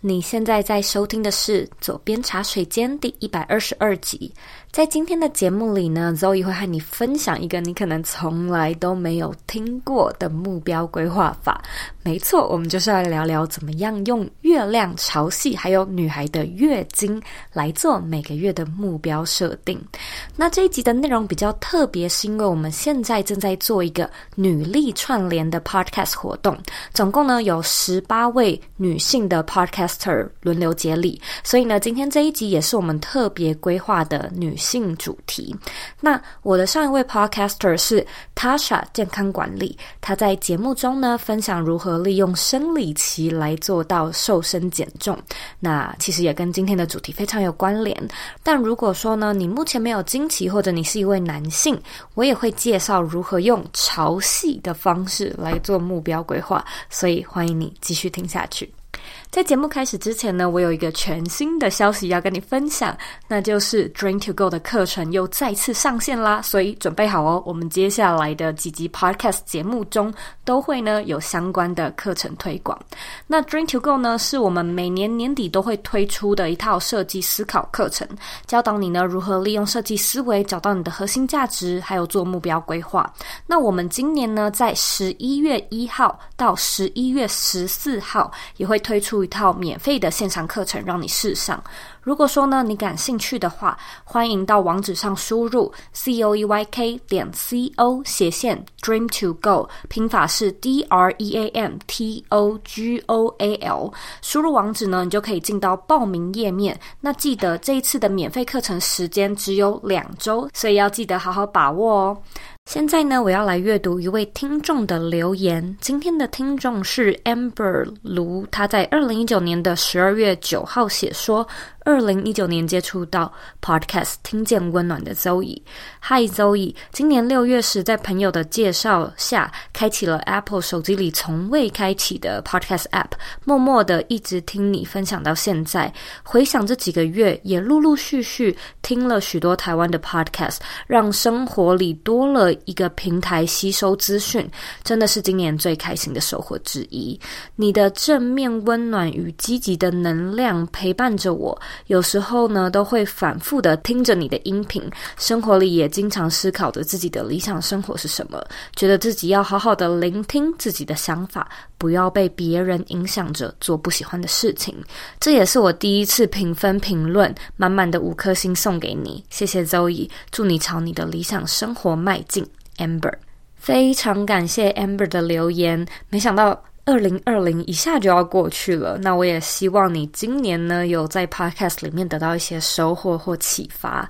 你现在在收听的是《左边茶水间》第一百二十二集。在今天的节目里呢，Zoe 会和你分享一个你可能从来都没有听过的目标规划法。没错，我们就是来聊聊怎么样用月亮、潮汐还有女孩的月经来做每个月的目标设定。那这一集的内容比较特别，是因为我们现在正在做一个女力串联的 Podcast 活动，总共呢有十八位女性的 Podcast Esther 轮流接力，所以呢，今天这一集也是我们特别规划的女性主题。那我的上一位 podcaster 是 Tasha 健康管理，她在节目中呢分享如何利用生理期来做到瘦身减重。那其实也跟今天的主题非常有关联。但如果说呢，你目前没有经期，或者你是一位男性，我也会介绍如何用潮汐的方式来做目标规划。所以欢迎你继续听下去。在节目开始之前呢，我有一个全新的消息要跟你分享，那就是 Dream to Go 的课程又再次上线啦，所以准备好哦，我们接下来的几集 Podcast 节目中都会呢有相关的课程推广。那 Dream to Go 呢，是我们每年年底都会推出的一套设计思考课程，教导你呢如何利用设计思维找到你的核心价值，还有做目标规划。那我们今年呢，在十一月一号到十一月十四号也会推推出。一套免费的线上课程让你试上。如果说呢，你感兴趣的话，欢迎到网址上输入 c o e y k 点 c o 斜线 dream to go，拼法是 d r e a m t o g o a l。输入网址呢，你就可以进到报名页面。那记得这一次的免费课程时间只有两周，所以要记得好好把握哦。现在呢，我要来阅读一位听众的留言。今天的听众是 Amber 卢，他在二零一九年的十二月九号写说。二零一九年接触到 Podcast，听见温暖的 Zoe。Hi Zoe，今年六月时，在朋友的介绍下，开启了 Apple 手机里从未开启的 Podcast App，默默的一直听你分享到现在。回想这几个月，也陆陆续续听了许多台湾的 Podcast，让生活里多了一个平台吸收资讯，真的是今年最开心的收获之一。你的正面温暖与积极的能量陪伴着我。有时候呢，都会反复的听着你的音频，生活里也经常思考着自己的理想生活是什么，觉得自己要好好的聆听自己的想法，不要被别人影响着做不喜欢的事情。这也是我第一次评分评论，满满的五颗星送给你，谢谢 Zoe，祝你朝你的理想生活迈进，Amber。非常感谢 Amber 的留言，没想到。二零二零一下就要过去了，那我也希望你今年呢有在 Podcast 里面得到一些收获或启发。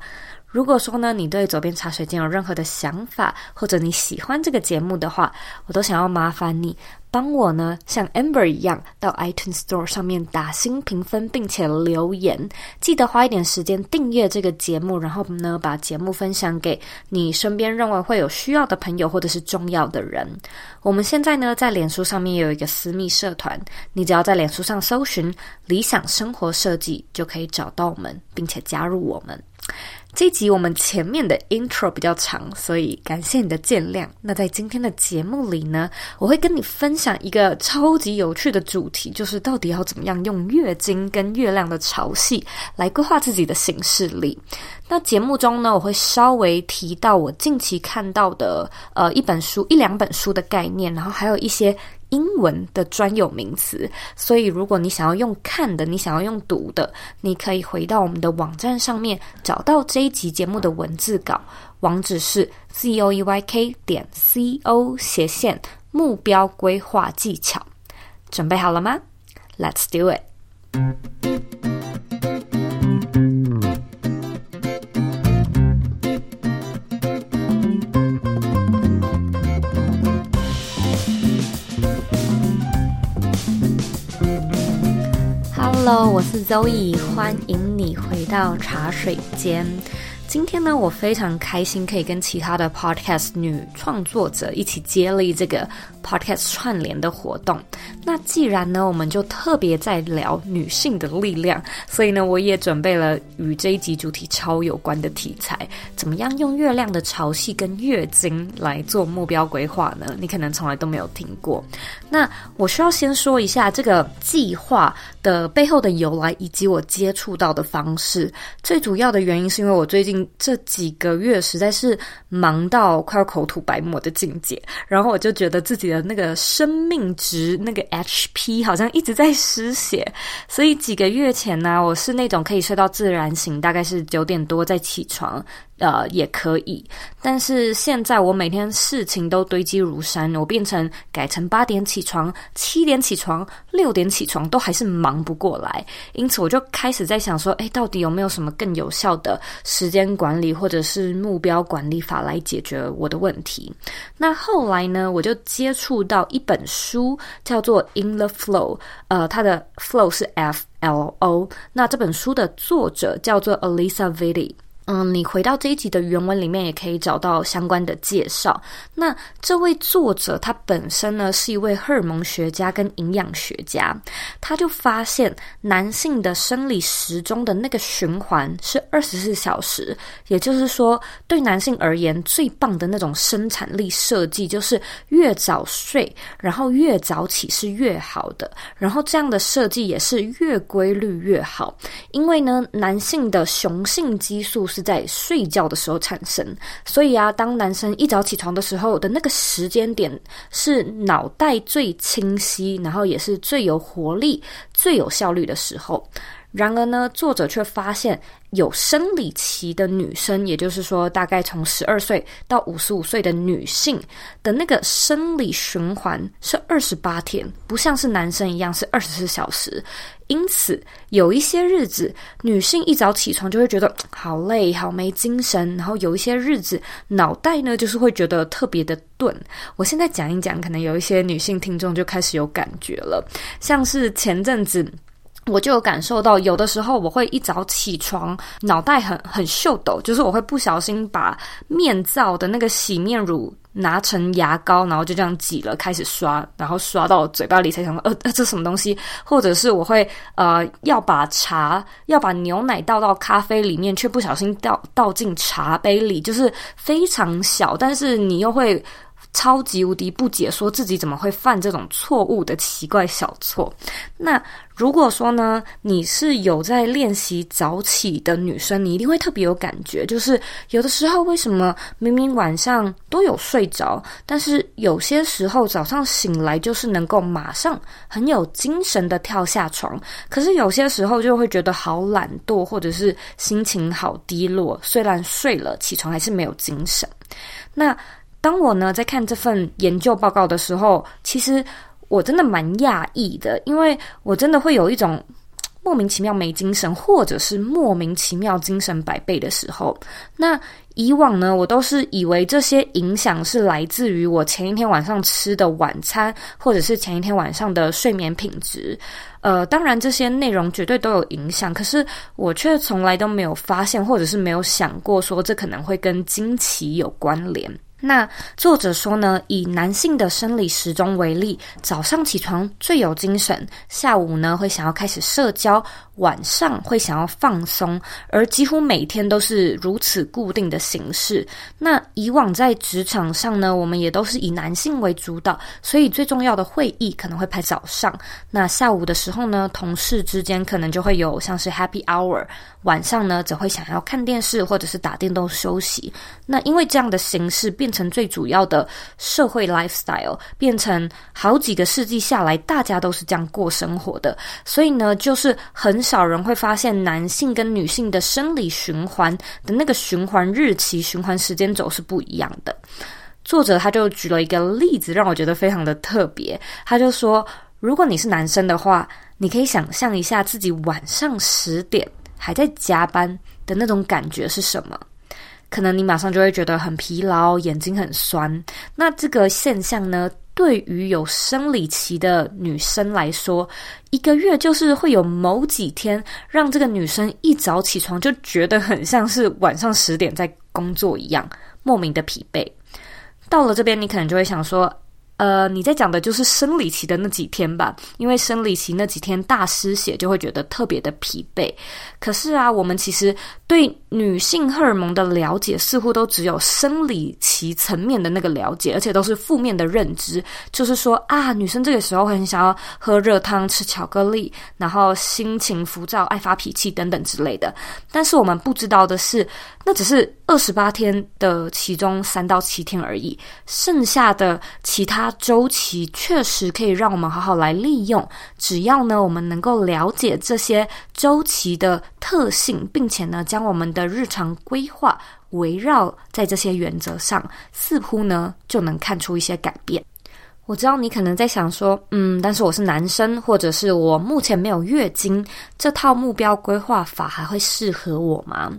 如果说呢，你对佐编茶水间有任何的想法，或者你喜欢这个节目的话，我都想要麻烦你帮我呢，像 Amber 一样到 iTunes Store 上面打新评分，并且留言。记得花一点时间订阅这个节目，然后呢，把节目分享给你身边认为会有需要的朋友或者是重要的人。我们现在呢，在脸书上面有一个私密社团，你只要在脸书上搜寻“理想生活设计”，就可以找到我们，并且加入我们。这集我们前面的 intro 比较长，所以感谢你的见谅。那在今天的节目里呢，我会跟你分享一个超级有趣的主题，就是到底要怎么样用月经跟月亮的潮汐来规划自己的行事历。那节目中呢，我会稍微提到我近期看到的呃一本书、一两本书的概念，然后还有一些。英文的专有名词，所以如果你想要用看的，你想要用读的，你可以回到我们的网站上面找到这一集节目的文字稿，网址是 z o e y k 点 c o 斜线目标规划技巧。准备好了吗？Let's do it。Hello，我是周易欢迎你回到茶水间。今天呢，我非常开心可以跟其他的 podcast 女创作者一起接力这个 podcast 串联的活动。那既然呢，我们就特别在聊女性的力量，所以呢，我也准备了与这一集主题超有关的题材。怎么样用月亮的潮汐跟月经来做目标规划呢？你可能从来都没有听过。那我需要先说一下这个计划的背后的由来，以及我接触到的方式。最主要的原因是因为我最近。这几个月实在是忙到快要口吐白沫的境界，然后我就觉得自己的那个生命值那个 HP 好像一直在失血，所以几个月前呢，我是那种可以睡到自然醒，大概是九点多再起床。呃，也可以，但是现在我每天事情都堆积如山，我变成改成八点起床、七点起床、六点起床，都还是忙不过来。因此，我就开始在想说，诶，到底有没有什么更有效的时间管理或者是目标管理法来解决我的问题？那后来呢，我就接触到一本书，叫做《In the Flow》，呃，它的 Flow 是 F L O。那这本书的作者叫做 Alisa Vitti。嗯，你回到这一集的原文里面，也可以找到相关的介绍。那这位作者他本身呢，是一位荷尔蒙学家跟营养学家，他就发现男性的生理时钟的那个循环是二十四小时，也就是说，对男性而言，最棒的那种生产力设计就是越早睡，然后越早起是越好的，然后这样的设计也是越规律越好，因为呢，男性的雄性激素是。在睡觉的时候产生，所以啊，当男生一早起床的时候的那个时间点，是脑袋最清晰，然后也是最有活力、最有效率的时候。然而呢，作者却发现，有生理期的女生，也就是说，大概从十二岁到五十五岁的女性的那个生理循环是二十八天，不像是男生一样是二十四小时。因此，有一些日子，女性一早起床就会觉得好累、好没精神，然后有一些日子，脑袋呢就是会觉得特别的钝。我现在讲一讲，可能有一些女性听众就开始有感觉了，像是前阵子。我就有感受到，有的时候我会一早起床，脑袋很很秀逗，就是我会不小心把面罩的那个洗面乳拿成牙膏，然后就这样挤了，开始刷，然后刷到嘴巴里才想到，呃，这什么东西？或者是我会呃要把茶要把牛奶倒到咖啡里面，却不小心倒倒进茶杯里，就是非常小，但是你又会。超级无敌不解，说自己怎么会犯这种错误的奇怪小错。那如果说呢，你是有在练习早起的女生，你一定会特别有感觉。就是有的时候，为什么明明晚上都有睡着，但是有些时候早上醒来就是能够马上很有精神的跳下床，可是有些时候就会觉得好懒惰，或者是心情好低落。虽然睡了，起床还是没有精神。那当我呢在看这份研究报告的时候，其实我真的蛮讶异的，因为我真的会有一种莫名其妙没精神，或者是莫名其妙精神百倍的时候。那以往呢，我都是以为这些影响是来自于我前一天晚上吃的晚餐，或者是前一天晚上的睡眠品质。呃，当然这些内容绝对都有影响，可是我却从来都没有发现，或者是没有想过说这可能会跟惊奇有关联。那作者说呢，以男性的生理时钟为例，早上起床最有精神，下午呢会想要开始社交，晚上会想要放松，而几乎每天都是如此固定的形式。那以往在职场上呢，我们也都是以男性为主导，所以最重要的会议可能会排早上。那下午的时候呢，同事之间可能就会有像是 Happy Hour，晚上呢则会想要看电视或者是打电动休息。那因为这样的形式变变成最主要的社会 lifestyle，变成好几个世纪下来，大家都是这样过生活的，所以呢，就是很少人会发现男性跟女性的生理循环的那个循环日期、循环时间轴是不一样的。作者他就举了一个例子，让我觉得非常的特别。他就说，如果你是男生的话，你可以想象一下自己晚上十点还在加班的那种感觉是什么？可能你马上就会觉得很疲劳，眼睛很酸。那这个现象呢，对于有生理期的女生来说，一个月就是会有某几天，让这个女生一早起床就觉得很像是晚上十点在工作一样，莫名的疲惫。到了这边，你可能就会想说，呃，你在讲的就是生理期的那几天吧？因为生理期那几天大失血，就会觉得特别的疲惫。可是啊，我们其实对女性荷尔蒙的了解，似乎都只有生理期层面的那个了解，而且都是负面的认知。就是说啊，女生这个时候很想要喝热汤、吃巧克力，然后心情浮躁、爱发脾气等等之类的。但是我们不知道的是，那只是二十八天的其中三到七天而已，剩下的其他周期确实可以让我们好好来利用。只要呢，我们能够了解这些周期的特性，并且呢，将我们的日常规划围绕在这些原则上，似乎呢，就能看出一些改变。我知道你可能在想说，嗯，但是我是男生，或者是我目前没有月经，这套目标规划法还会适合我吗？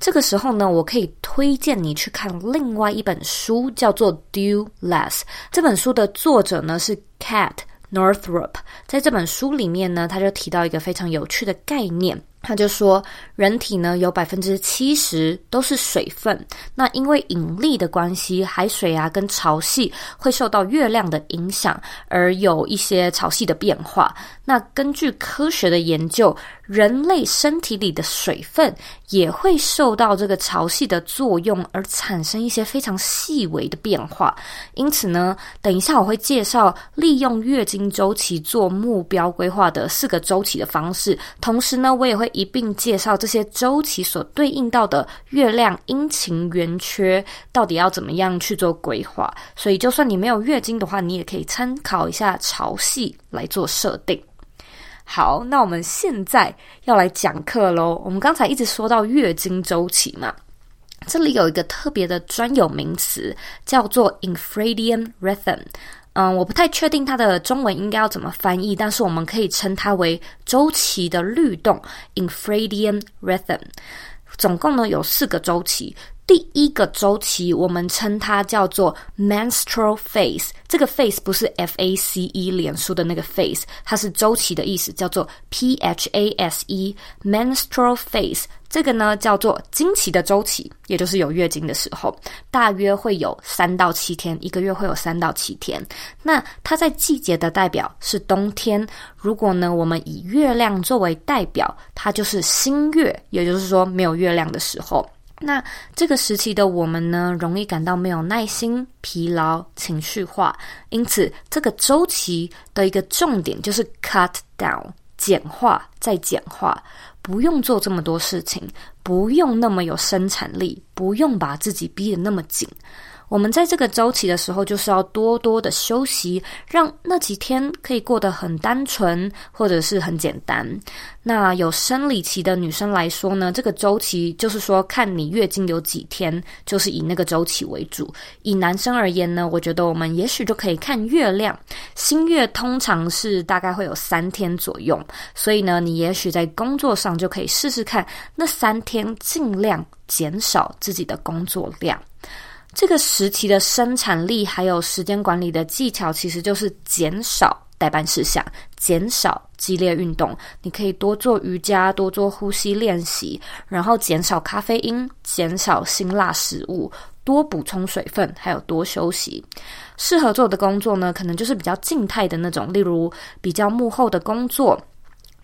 这个时候呢，我可以推荐你去看另外一本书，叫做《Do Less》。这本书的作者呢是 Cat Northrup，在这本书里面呢，他就提到一个非常有趣的概念。他就说，人体呢有百分之七十都是水分。那因为引力的关系，海水啊跟潮汐会受到月亮的影响，而有一些潮汐的变化。那根据科学的研究，人类身体里的水分也会受到这个潮汐的作用，而产生一些非常细微的变化。因此呢，等一下我会介绍利用月经周期做目标规划的四个周期的方式。同时呢，我也会一并介绍这些周期所对应到的月亮阴晴圆缺到底要怎么样去做规划。所以，就算你没有月经的话，你也可以参考一下潮汐来做设定。好，那我们现在要来讲课喽。我们刚才一直说到月经周期嘛，这里有一个特别的专有名词，叫做 infradian rhythm。嗯，我不太确定它的中文应该要怎么翻译，但是我们可以称它为周期的律动 infradian rhythm。总共呢有四个周期。第一个周期，我们称它叫做 menstrual phase。这个 phase 不是 F A C E 脸书的那个 phase，它是周期的意思，叫做 P H A S E menstrual phase。这个呢叫做经期的周期，也就是有月经的时候，大约会有三到七天，一个月会有三到七天。那它在季节的代表是冬天。如果呢我们以月亮作为代表，它就是新月，也就是说没有月亮的时候。那这个时期的我们呢，容易感到没有耐心、疲劳、情绪化，因此这个周期的一个重点就是 cut down，简化再简化，不用做这么多事情，不用那么有生产力，不用把自己逼得那么紧。我们在这个周期的时候，就是要多多的休息，让那几天可以过得很单纯，或者是很简单。那有生理期的女生来说呢，这个周期就是说，看你月经有几天，就是以那个周期为主。以男生而言呢，我觉得我们也许就可以看月亮，新月通常是大概会有三天左右，所以呢，你也许在工作上就可以试试看，那三天尽量减少自己的工作量。这个时期的生产力还有时间管理的技巧，其实就是减少待办事项，减少激烈运动。你可以多做瑜伽，多做呼吸练习，然后减少咖啡因，减少辛辣食物，多补充水分，还有多休息。适合做的工作呢，可能就是比较静态的那种，例如比较幕后的工作。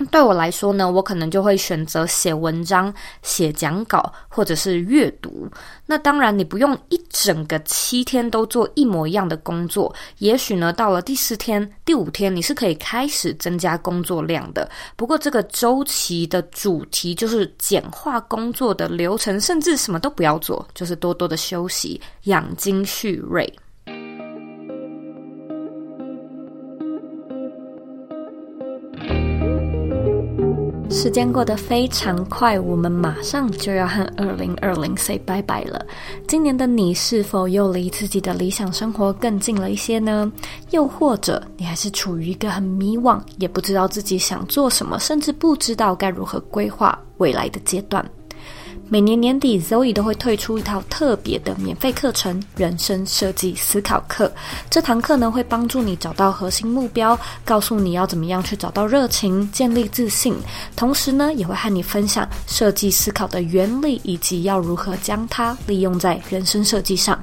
对我来说呢，我可能就会选择写文章、写讲稿，或者是阅读。那当然，你不用一整个七天都做一模一样的工作。也许呢，到了第四天、第五天，你是可以开始增加工作量的。不过，这个周期的主题就是简化工作的流程，甚至什么都不要做，就是多多的休息，养精蓄锐。时间过得非常快，我们马上就要和二零二零 say 拜拜了。今年的你是否又离自己的理想生活更近了一些呢？又或者你还是处于一个很迷惘，也不知道自己想做什么，甚至不知道该如何规划未来的阶段？每年年底，Zoe 都会推出一套特别的免费课程——人生设计思考课。这堂课呢，会帮助你找到核心目标，告诉你要怎么样去找到热情，建立自信。同时呢，也会和你分享设计思考的原理，以及要如何将它利用在人生设计上。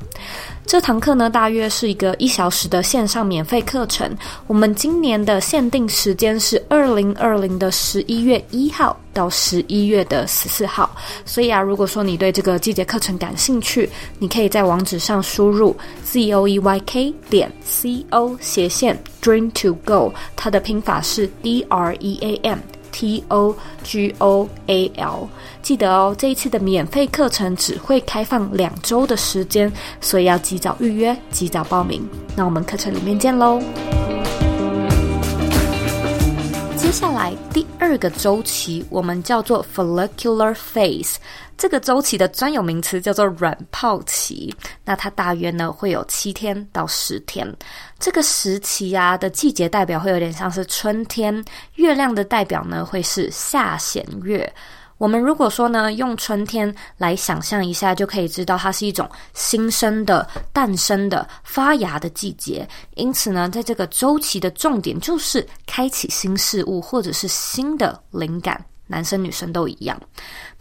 这堂课呢，大约是一个一小时的线上免费课程。我们今年的限定时间是二零二零的十一月一号到十一月的十四号。所以啊，如果说你对这个季节课程感兴趣，你可以在网址上输入 z o e y k 点 c o 斜线 dream to go，它的拼法是 d r e a m。T O G O A L，记得哦，这一次的免费课程只会开放两周的时间，所以要及早预约，及早报名。那我们课程里面见喽。接下来第二个周期，我们叫做 Follicular Phase。这个周期的专有名词叫做软泡期，那它大约呢会有七天到十天。这个时期啊的季节代表会有点像是春天，月亮的代表呢会是下弦月。我们如果说呢用春天来想象一下，就可以知道它是一种新生的、诞生的、发芽的季节。因此呢，在这个周期的重点就是开启新事物或者是新的灵感。男生女生都一样。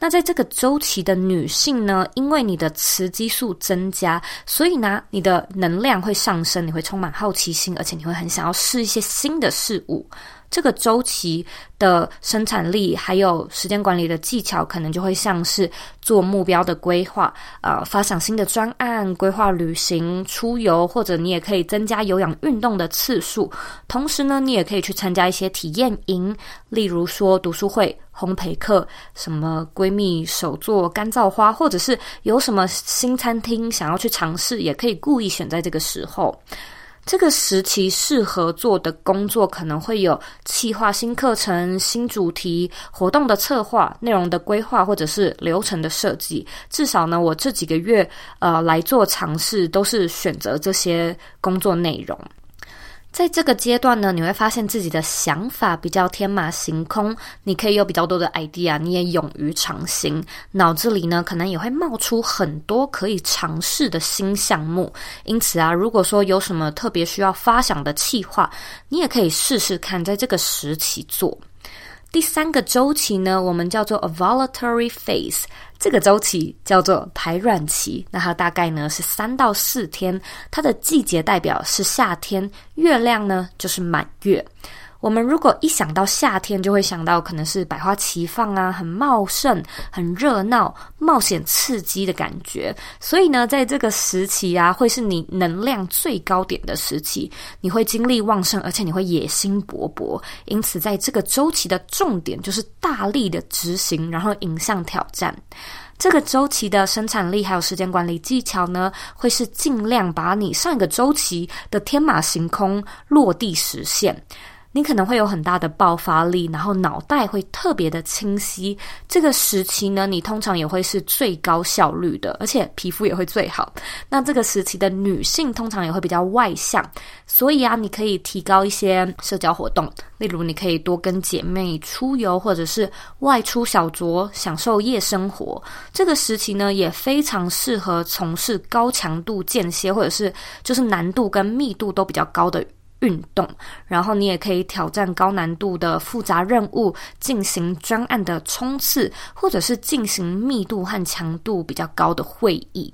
那在这个周期的女性呢，因为你的雌激素增加，所以呢，你的能量会上升，你会充满好奇心，而且你会很想要试一些新的事物。这个周期的生产力还有时间管理的技巧，可能就会像是做目标的规划，呃，发想新的专案，规划旅行、出游，或者你也可以增加有氧运动的次数。同时呢，你也可以去参加一些体验营，例如说读书会、烘焙课，什么闺蜜手做干燥花，或者是有什么新餐厅想要去尝试，也可以故意选在这个时候。这个时期适合做的工作可能会有企划新课程、新主题、活动的策划、内容的规划，或者是流程的设计。至少呢，我这几个月呃来做尝试，都是选择这些工作内容。在这个阶段呢，你会发现自己的想法比较天马行空，你可以有比较多的 idea，你也勇于尝新，脑子里呢可能也会冒出很多可以尝试的新项目。因此啊，如果说有什么特别需要发想的计划，你也可以试试看，在这个时期做。第三个周期呢，我们叫做 ovulatory phase。这个周期叫做排卵期，那它大概呢是三到四天，它的季节代表是夏天，月亮呢就是满月。我们如果一想到夏天，就会想到可能是百花齐放啊，很茂盛、很热闹、冒险刺激的感觉。所以呢，在这个时期啊，会是你能量最高点的时期，你会精力旺盛，而且你会野心勃勃。因此，在这个周期的重点就是大力的执行，然后迎向挑战。这个周期的生产力还有时间管理技巧呢，会是尽量把你上一个周期的天马行空落地实现。你可能会有很大的爆发力，然后脑袋会特别的清晰。这个时期呢，你通常也会是最高效率的，而且皮肤也会最好。那这个时期的女性通常也会比较外向，所以啊，你可以提高一些社交活动，例如你可以多跟姐妹出游，或者是外出小酌，享受夜生活。这个时期呢，也非常适合从事高强度间歇，或者是就是难度跟密度都比较高的运动，然后你也可以挑战高难度的复杂任务，进行专案的冲刺，或者是进行密度和强度比较高的会议。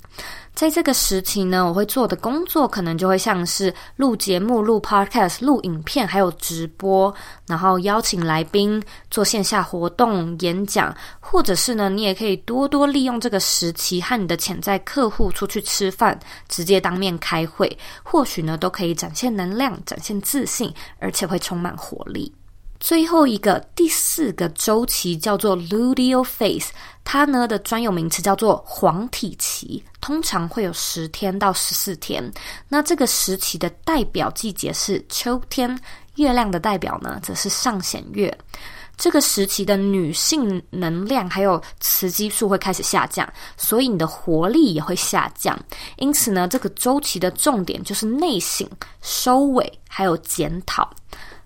在这个时期呢，我会做的工作可能就会像是录节目、录 podcast、录影片，还有直播，然后邀请来宾做线下活动、演讲，或者是呢，你也可以多多利用这个时期和你的潜在客户出去吃饭，直接当面开会，或许呢，都可以展现能量、展现自信，而且会充满活力。最后一个第四个周期叫做 Luteal Phase，它呢的专有名词叫做黄体期，通常会有十天到十四天。那这个时期的代表季节是秋天，月亮的代表呢则是上弦月。这个时期的女性能量还有雌激素会开始下降，所以你的活力也会下降。因此呢，这个周期的重点就是内省、收尾还有检讨。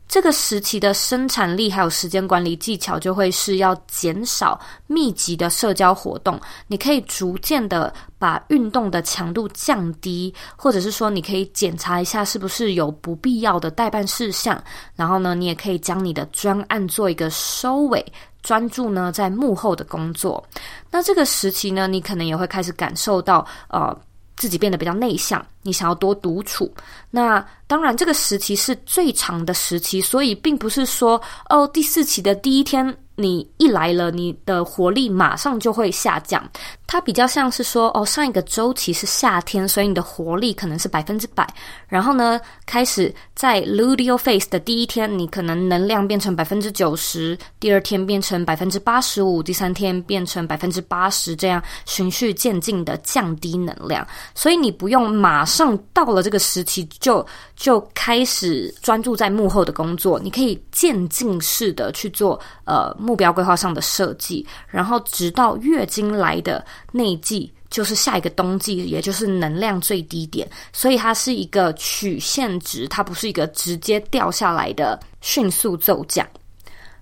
这个时期的生产力还有时间管理技巧，就会是要减少密集的社交活动。你可以逐渐的把运动的强度降低，或者是说，你可以检查一下是不是有不必要的待办事项。然后呢，你也可以将你的专案做一个收尾，专注呢在幕后的工作。那这个时期呢，你可能也会开始感受到，呃。自己变得比较内向，你想要多独处。那当然，这个时期是最长的时期，所以并不是说哦，第四期的第一天。你一来了，你的活力马上就会下降。它比较像是说，哦，上一个周期是夏天，所以你的活力可能是百分之百。然后呢，开始在 luteal phase 的第一天，你可能能量变成百分之九十，第二天变成百分之八十五，第三天变成百分之八十，这样循序渐进的降低能量。所以你不用马上到了这个时期就就开始专注在幕后的工作，你可以渐进式的去做，呃。目标规划上的设计，然后直到月经来的内季，就是下一个冬季，也就是能量最低点，所以它是一个曲线值，它不是一个直接掉下来的迅速骤降。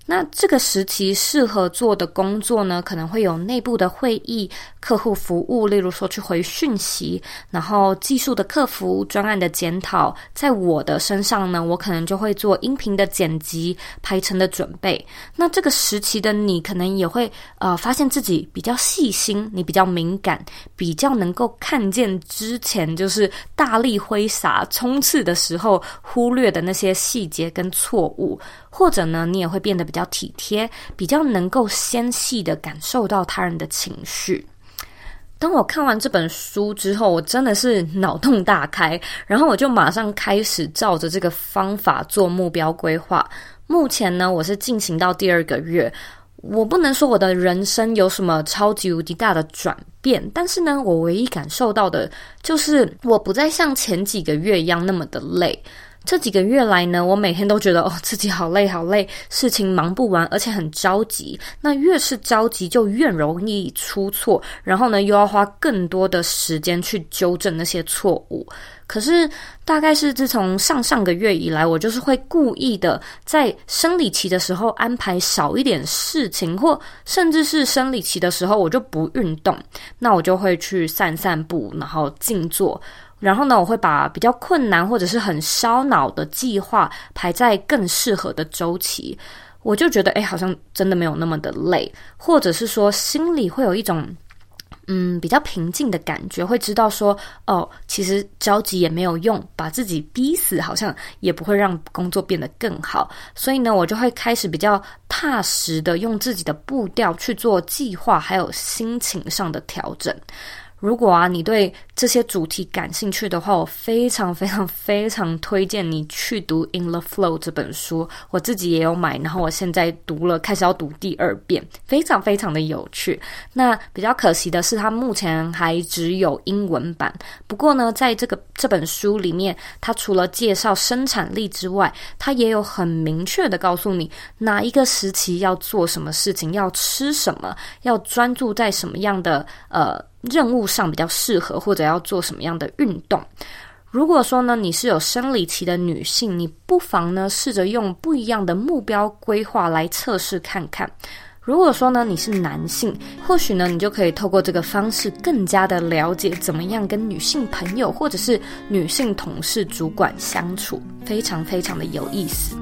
那这个时期适合做的工作呢，可能会有内部的会议、客户服务，例如说去回讯息，然后技术的客服、专案的检讨。在我的身上呢，我可能就会做音频的剪辑、排程的准备。那这个时期的你，可能也会呃发现自己比较细心，你比较敏感，比较能够看见之前就是大力挥洒冲刺的时候忽略的那些细节跟错误。或者呢，你也会变得比较体贴，比较能够纤细的感受到他人的情绪。当我看完这本书之后，我真的是脑洞大开，然后我就马上开始照着这个方法做目标规划。目前呢，我是进行到第二个月，我不能说我的人生有什么超级无敌大的转变，但是呢，我唯一感受到的就是我不再像前几个月一样那么的累。这几个月来呢，我每天都觉得哦，自己好累好累，事情忙不完，而且很着急。那越是着急，就越容易出错，然后呢，又要花更多的时间去纠正那些错误。可是，大概是自从上上个月以来，我就是会故意的在生理期的时候安排少一点事情，或甚至是生理期的时候我就不运动，那我就会去散散步，然后静坐。然后呢，我会把比较困难或者是很烧脑的计划排在更适合的周期，我就觉得，哎，好像真的没有那么的累，或者是说心里会有一种，嗯，比较平静的感觉，会知道说，哦，其实着急也没有用，把自己逼死好像也不会让工作变得更好，所以呢，我就会开始比较踏实的用自己的步调去做计划，还有心情上的调整。如果啊，你对这些主题感兴趣的话，我非常非常非常推荐你去读《In the Flow》这本书。我自己也有买，然后我现在读了，开始要读第二遍，非常非常的有趣。那比较可惜的是，它目前还只有英文版。不过呢，在这个这本书里面，它除了介绍生产力之外，它也有很明确的告诉你哪一个时期要做什么事情，要吃什么，要专注在什么样的呃。任务上比较适合，或者要做什么样的运动？如果说呢，你是有生理期的女性，你不妨呢试着用不一样的目标规划来测试看看。如果说呢，你是男性，或许呢你就可以透过这个方式更加的了解怎么样跟女性朋友或者是女性同事、主管相处，非常非常的有意思。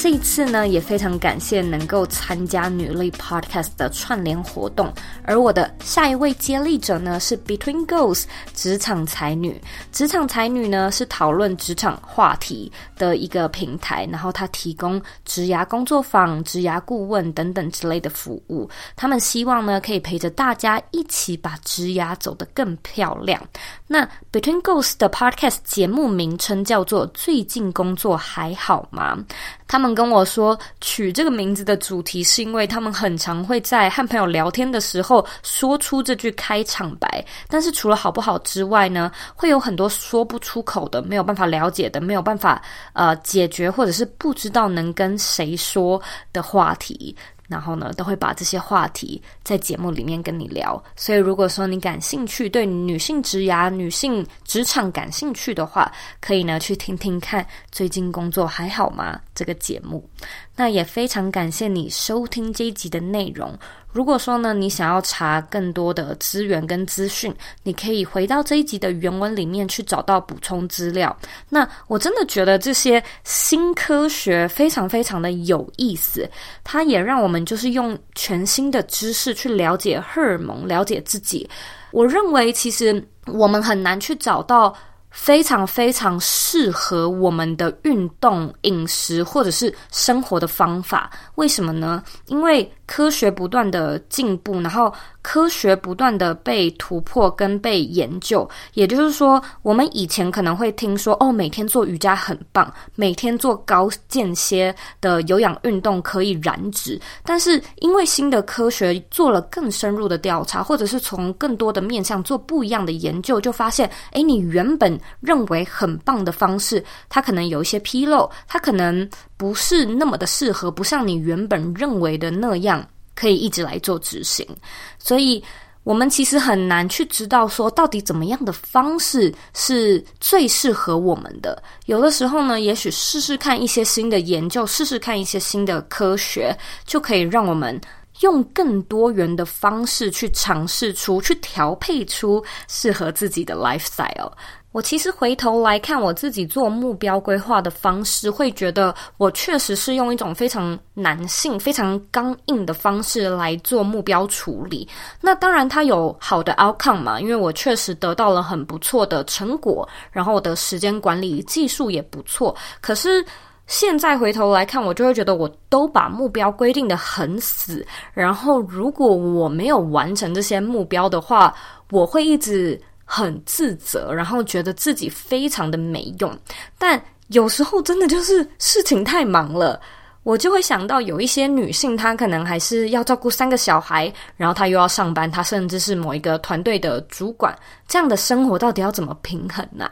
这一次呢，也非常感谢能够参加女力 Podcast 的串联活动。而我的下一位接力者呢，是 Between Girls 职场才女。职场才女呢，是讨论职场话题的一个平台，然后它提供职涯工作坊、职涯顾问等等之类的服务。他们希望呢，可以陪着大家一起把职涯走得更漂亮。那 Between Girls 的 Podcast 节目名称叫做“最近工作还好吗？”他们跟我说，取这个名字的主题是因为他们很常会在和朋友聊天的时候说出这句开场白，但是除了好不好之外呢，会有很多说不出口的、没有办法了解的、没有办法呃解决或者是不知道能跟谁说的话题。然后呢，都会把这些话题在节目里面跟你聊。所以，如果说你感兴趣，对女性职涯、女性职场感兴趣的话，可以呢去听听看。最近工作还好吗？这个节目。那也非常感谢你收听这一集的内容。如果说呢，你想要查更多的资源跟资讯，你可以回到这一集的原文里面去找到补充资料。那我真的觉得这些新科学非常非常的有意思，它也让我们就是用全新的知识去了解荷尔蒙，了解自己。我认为其实我们很难去找到。非常非常适合我们的运动、饮食或者是生活的方法，为什么呢？因为科学不断的进步，然后。科学不断的被突破跟被研究，也就是说，我们以前可能会听说，哦，每天做瑜伽很棒，每天做高间歇的有氧运动可以燃脂。但是，因为新的科学做了更深入的调查，或者是从更多的面向做不一样的研究，就发现，诶，你原本认为很棒的方式，它可能有一些纰漏，它可能不是那么的适合，不像你原本认为的那样。可以一直来做执行，所以我们其实很难去知道说到底怎么样的方式是最适合我们的。有的时候呢，也许试试看一些新的研究，试试看一些新的科学，就可以让我们用更多元的方式去尝试出、去调配出适合自己的 lifestyle。我其实回头来看我自己做目标规划的方式，会觉得我确实是用一种非常男性、非常刚硬的方式来做目标处理。那当然，它有好的 outcome 嘛，因为我确实得到了很不错的成果，然后我的时间管理技术也不错。可是现在回头来看，我就会觉得我都把目标规定的很死，然后如果我没有完成这些目标的话，我会一直。很自责，然后觉得自己非常的没用。但有时候真的就是事情太忙了，我就会想到有一些女性，她可能还是要照顾三个小孩，然后她又要上班，她甚至是某一个团队的主管，这样的生活到底要怎么平衡呢？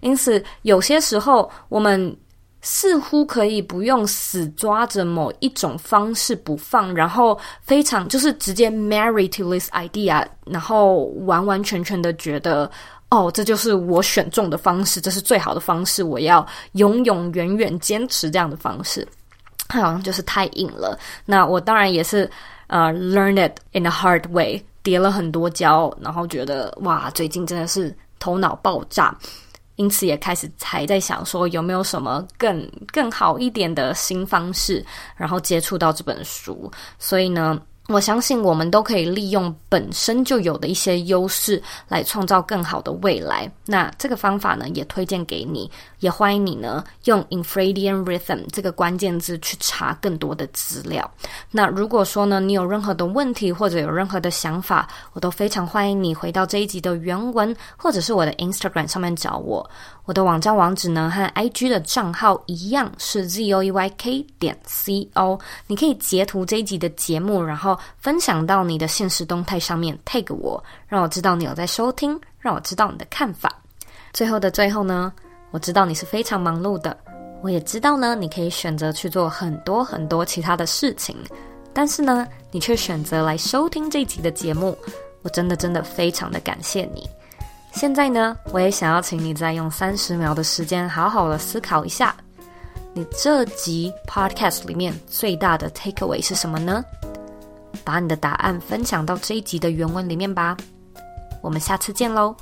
因此，有些时候我们。似乎可以不用死抓着某一种方式不放，然后非常就是直接 marry to this idea，然后完完全全的觉得哦，这就是我选中的方式，这是最好的方式，我要永永远远坚持这样的方式，好像就是太硬了。那我当然也是呃 learn it in a hard way，跌了很多跤，然后觉得哇，最近真的是头脑爆炸。因此也开始才在想说有没有什么更更好一点的新方式，然后接触到这本书。所以呢，我相信我们都可以利用本身就有的一些优势来创造更好的未来。那这个方法呢，也推荐给你。也欢迎你呢，用 infradian rhythm 这个关键字去查更多的资料。那如果说呢，你有任何的问题或者有任何的想法，我都非常欢迎你回到这一集的原文，或者是我的 Instagram 上面找我。我的网站网址呢和 IG 的账号一样是 zoeyk 点 co。你可以截图这一集的节目，然后分享到你的现实动态上面 tag 我，让我知道你有在收听，让我知道你的看法。最后的最后呢，我知道你是非常忙碌的，我也知道呢，你可以选择去做很多很多其他的事情，但是呢，你却选择来收听这集的节目，我真的真的非常的感谢你。现在呢，我也想要请你再用三十秒的时间，好好的思考一下，你这集 podcast 里面最大的 takeaway 是什么呢？把你的答案分享到这一集的原文里面吧。我们下次见喽。